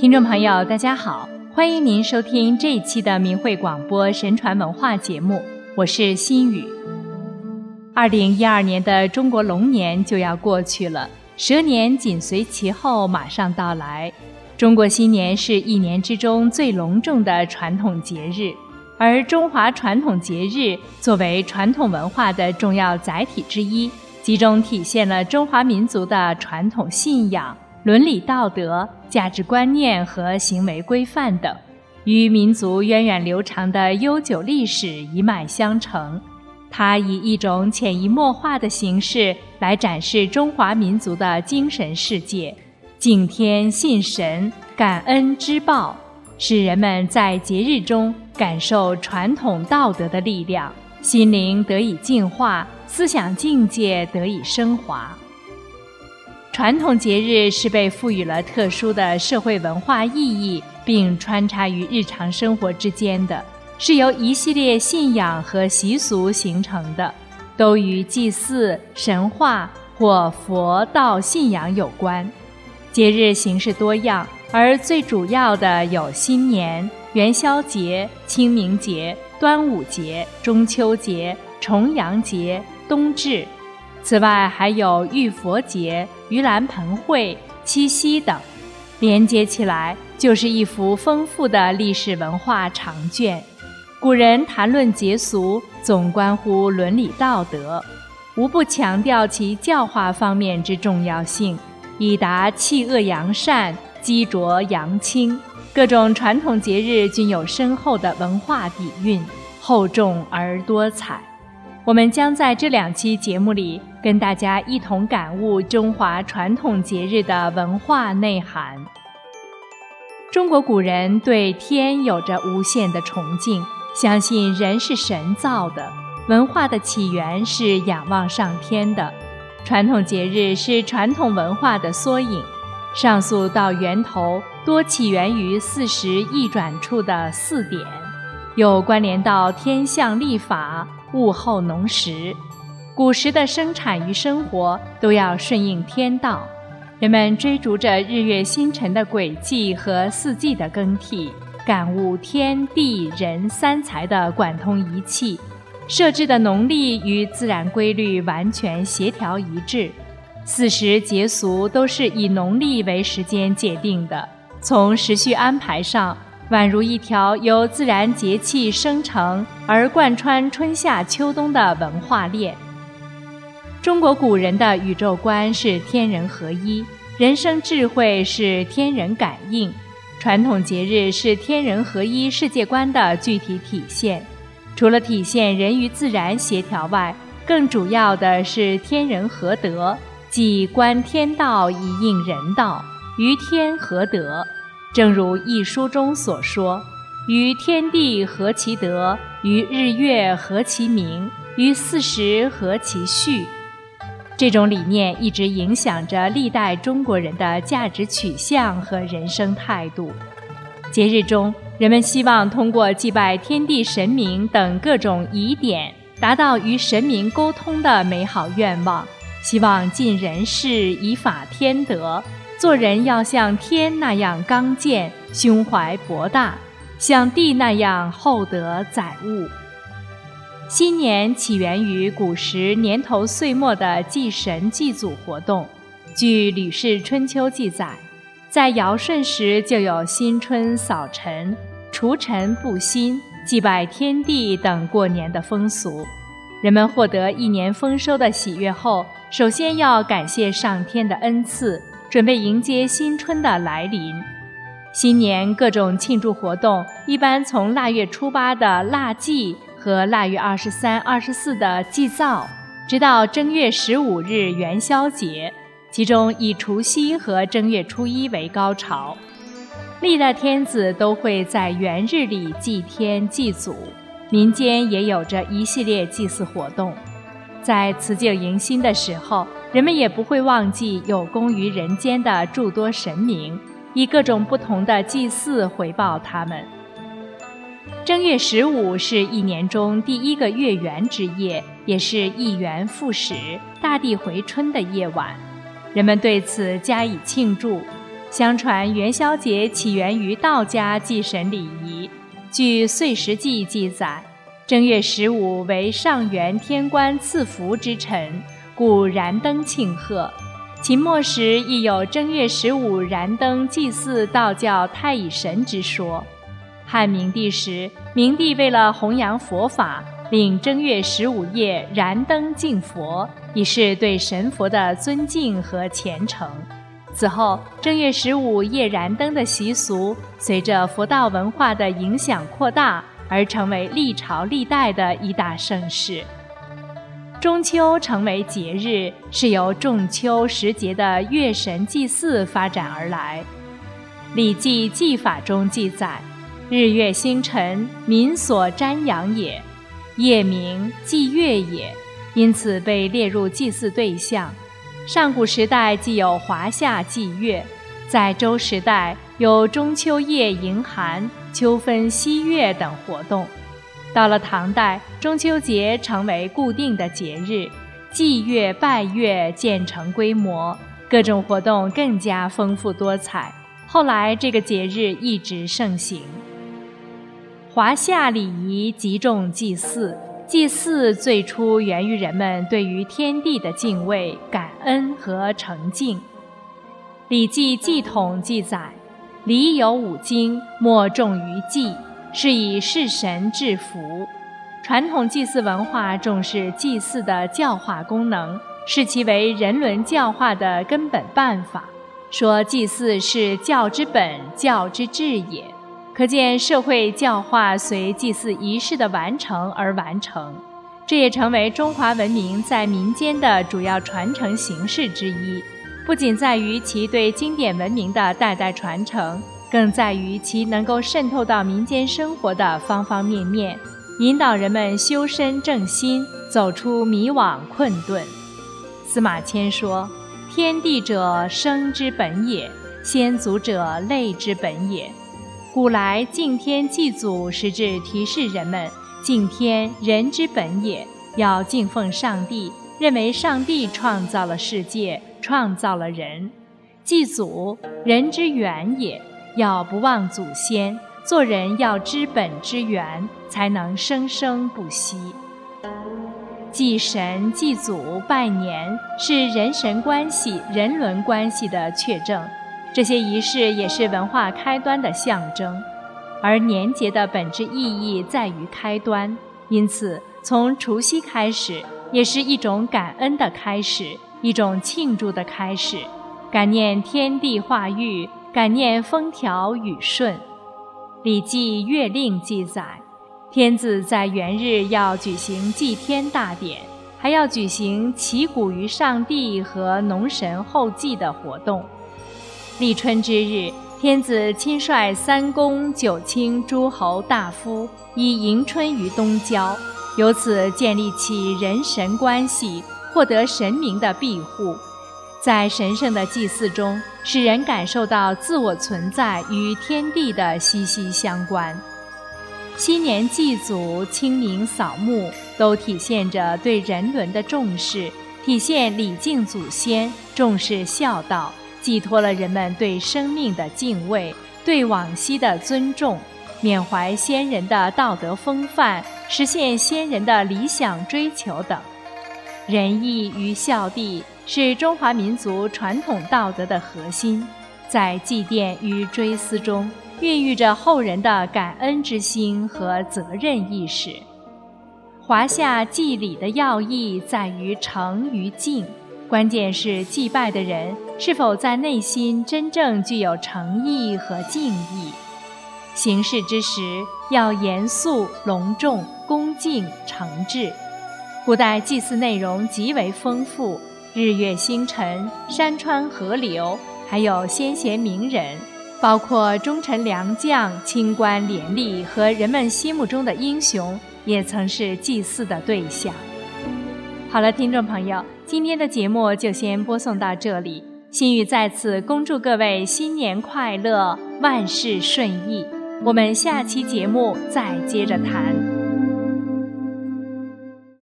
听众朋友，大家好，欢迎您收听这一期的明慧广播神传文化节目，我是心雨。二零一二年的中国龙年就要过去了，蛇年紧随其后，马上到来。中国新年是一年之中最隆重的传统节日，而中华传统节日作为传统文化的重要载体之一，集中体现了中华民族的传统信仰。伦理道德、价值观念和行为规范等，与民族源远流长的悠久历史一脉相承。它以一种潜移默化的形式来展示中华民族的精神世界，敬天信神、感恩知报，使人们在节日中感受传统道德的力量，心灵得以净化，思想境界得以升华。传统节日是被赋予了特殊的社会文化意义，并穿插于日常生活之间的，是由一系列信仰和习俗形成的，都与祭祀、神话或佛道信仰有关。节日形式多样，而最主要的有新年、元宵节、清明节、端午节、中秋节、重阳节、冬至。此外，还有浴佛节、盂兰盆会、七夕等，连接起来就是一幅丰富的历史文化长卷。古人谈论节俗，总关乎伦理道德，无不强调其教化方面之重要性，以达弃恶扬善、积浊扬清。各种传统节日均有深厚的文化底蕴，厚重而多彩。我们将在这两期节目里跟大家一同感悟中华传统节日的文化内涵。中国古人对天有着无限的崇敬，相信人是神造的，文化的起源是仰望上天的。传统节日是传统文化的缩影，上溯到源头，多起源于四时易转处的四点，又关联到天象历法。物候农时，古时的生产与生活都要顺应天道，人们追逐着日月星辰的轨迹和四季的更替，感悟天地人三才的贯通一气，设置的农历与自然规律完全协调一致，四时节俗都是以农历为时间界定的，从时序安排上。宛如一条由自然节气生成而贯穿春夏秋冬的文化链。中国古人的宇宙观是天人合一，人生智慧是天人感应，传统节日是天人合一世界观的具体体现。除了体现人与自然协调外，更主要的是天人合德，即观天道以应人道，于天合德。正如一书中所说：“于天地合其德，于日月合其明，于四时合其序。”这种理念一直影响着历代中国人的价值取向和人生态度。节日中，人们希望通过祭拜天地神明等各种仪典，达到与神明沟通的美好愿望，希望尽人事，以法天德。做人要像天那样刚健，胸怀博大；像地那样厚德载物。新年起源于古时年头岁末的祭神祭祖活动。据《吕氏春秋》记载，在尧舜时就有新春扫尘、除尘布新、祭拜天地等过年的风俗。人们获得一年丰收的喜悦后，首先要感谢上天的恩赐。准备迎接新春的来临，新年各种庆祝活动一般从腊月初八的腊祭和腊月二十三、二十四的祭灶，直到正月十五日元宵节，其中以除夕和正月初一为高潮。历代天子都会在元日里祭天祭祖，民间也有着一系列祭祀活动。在辞旧迎新的时候。人们也不会忘记有功于人间的诸多神明，以各种不同的祭祀回报他们。正月十五是一年中第一个月圆之夜，也是一元复始、大地回春的夜晚，人们对此加以庆祝。相传元宵节起源于道家祭神礼仪。据《岁时记》记载，正月十五为上元天官赐福之辰，故燃灯庆贺。秦末时亦有正月十五燃灯祭祀道教太乙神之说。汉明帝时，明帝为了弘扬佛法，令正月十五夜燃灯敬佛，以示对神佛的尊敬和虔诚。此后，正月十五夜燃灯的习俗，随着佛道文化的影响扩大，而成为历朝历代的一大盛事。中秋成为节日，是由仲秋时节的月神祭祀发展而来。《礼记祭法》中记载。日月星辰，民所瞻仰也；夜明，祭月也，因此被列入祭祀对象。上古时代既有华夏祭月，在周时代有中秋夜迎寒、秋分夕月等活动。到了唐代，中秋节成为固定的节日，祭月拜月渐成规模，各种活动更加丰富多彩。后来，这个节日一直盛行。华夏礼仪极重祭祀，祭祀最初源于人们对于天地的敬畏、感恩和诚敬。《礼记祭统》记载：“礼有五经，莫重于祭，是以事神致福。”传统祭祀文化重视祭祀的教化功能，视其为人伦教化的根本办法，说祭祀是教之本、教之治也。可见社会教化随祭祀仪式的完成而完成，这也成为中华文明在民间的主要传承形式之一。不仅在于其对经典文明的代代传承，更在于其能够渗透到民间生活的方方面面，引导人们修身正心，走出迷惘困顿。司马迁说：“天地者，生之本也；先祖者，类之本也。”古来敬天祭祖，实质提示人们敬天人之本也，要敬奉上帝，认为上帝创造了世界，创造了人；祭祖人之源也，要不忘祖先，做人要知本知源，才能生生不息。祭神、祭祖、拜年，是人神关系、人伦关系的确证。这些仪式也是文化开端的象征，而年节的本质意义在于开端，因此从除夕开始，也是一种感恩的开始，一种庆祝的开始，感念天地化育，感念风调雨顺。《礼记月令》记载，天子在元日要举行祭天大典，还要举行祈谷于上帝和农神后祭的活动。立春之日，天子亲率三公九卿诸侯大夫，以迎春于东郊，由此建立起人神关系，获得神明的庇护。在神圣的祭祀中，使人感受到自我存在与天地的息息相关。新年祭祖、清明扫墓，都体现着对人伦的重视，体现礼敬祖先、重视孝道。寄托了人们对生命的敬畏、对往昔的尊重、缅怀先人的道德风范、实现先人的理想追求等。仁义与孝悌是中华民族传统道德的核心，在祭奠与追思中，孕育着后人的感恩之心和责任意识。华夏祭礼的要义在于诚与敬。关键是祭拜的人是否在内心真正具有诚意和敬意。行事之时要严肃、隆重、恭敬、诚挚。古代祭祀内容极为丰富，日月星辰、山川河流，还有先贤名人，包括忠臣良将、清官廉吏和人们心目中的英雄，也曾是祭祀的对象。好了，听众朋友。今天的节目就先播送到这里，心雨在此恭祝各位新年快乐，万事顺意。我们下期节目再接着谈。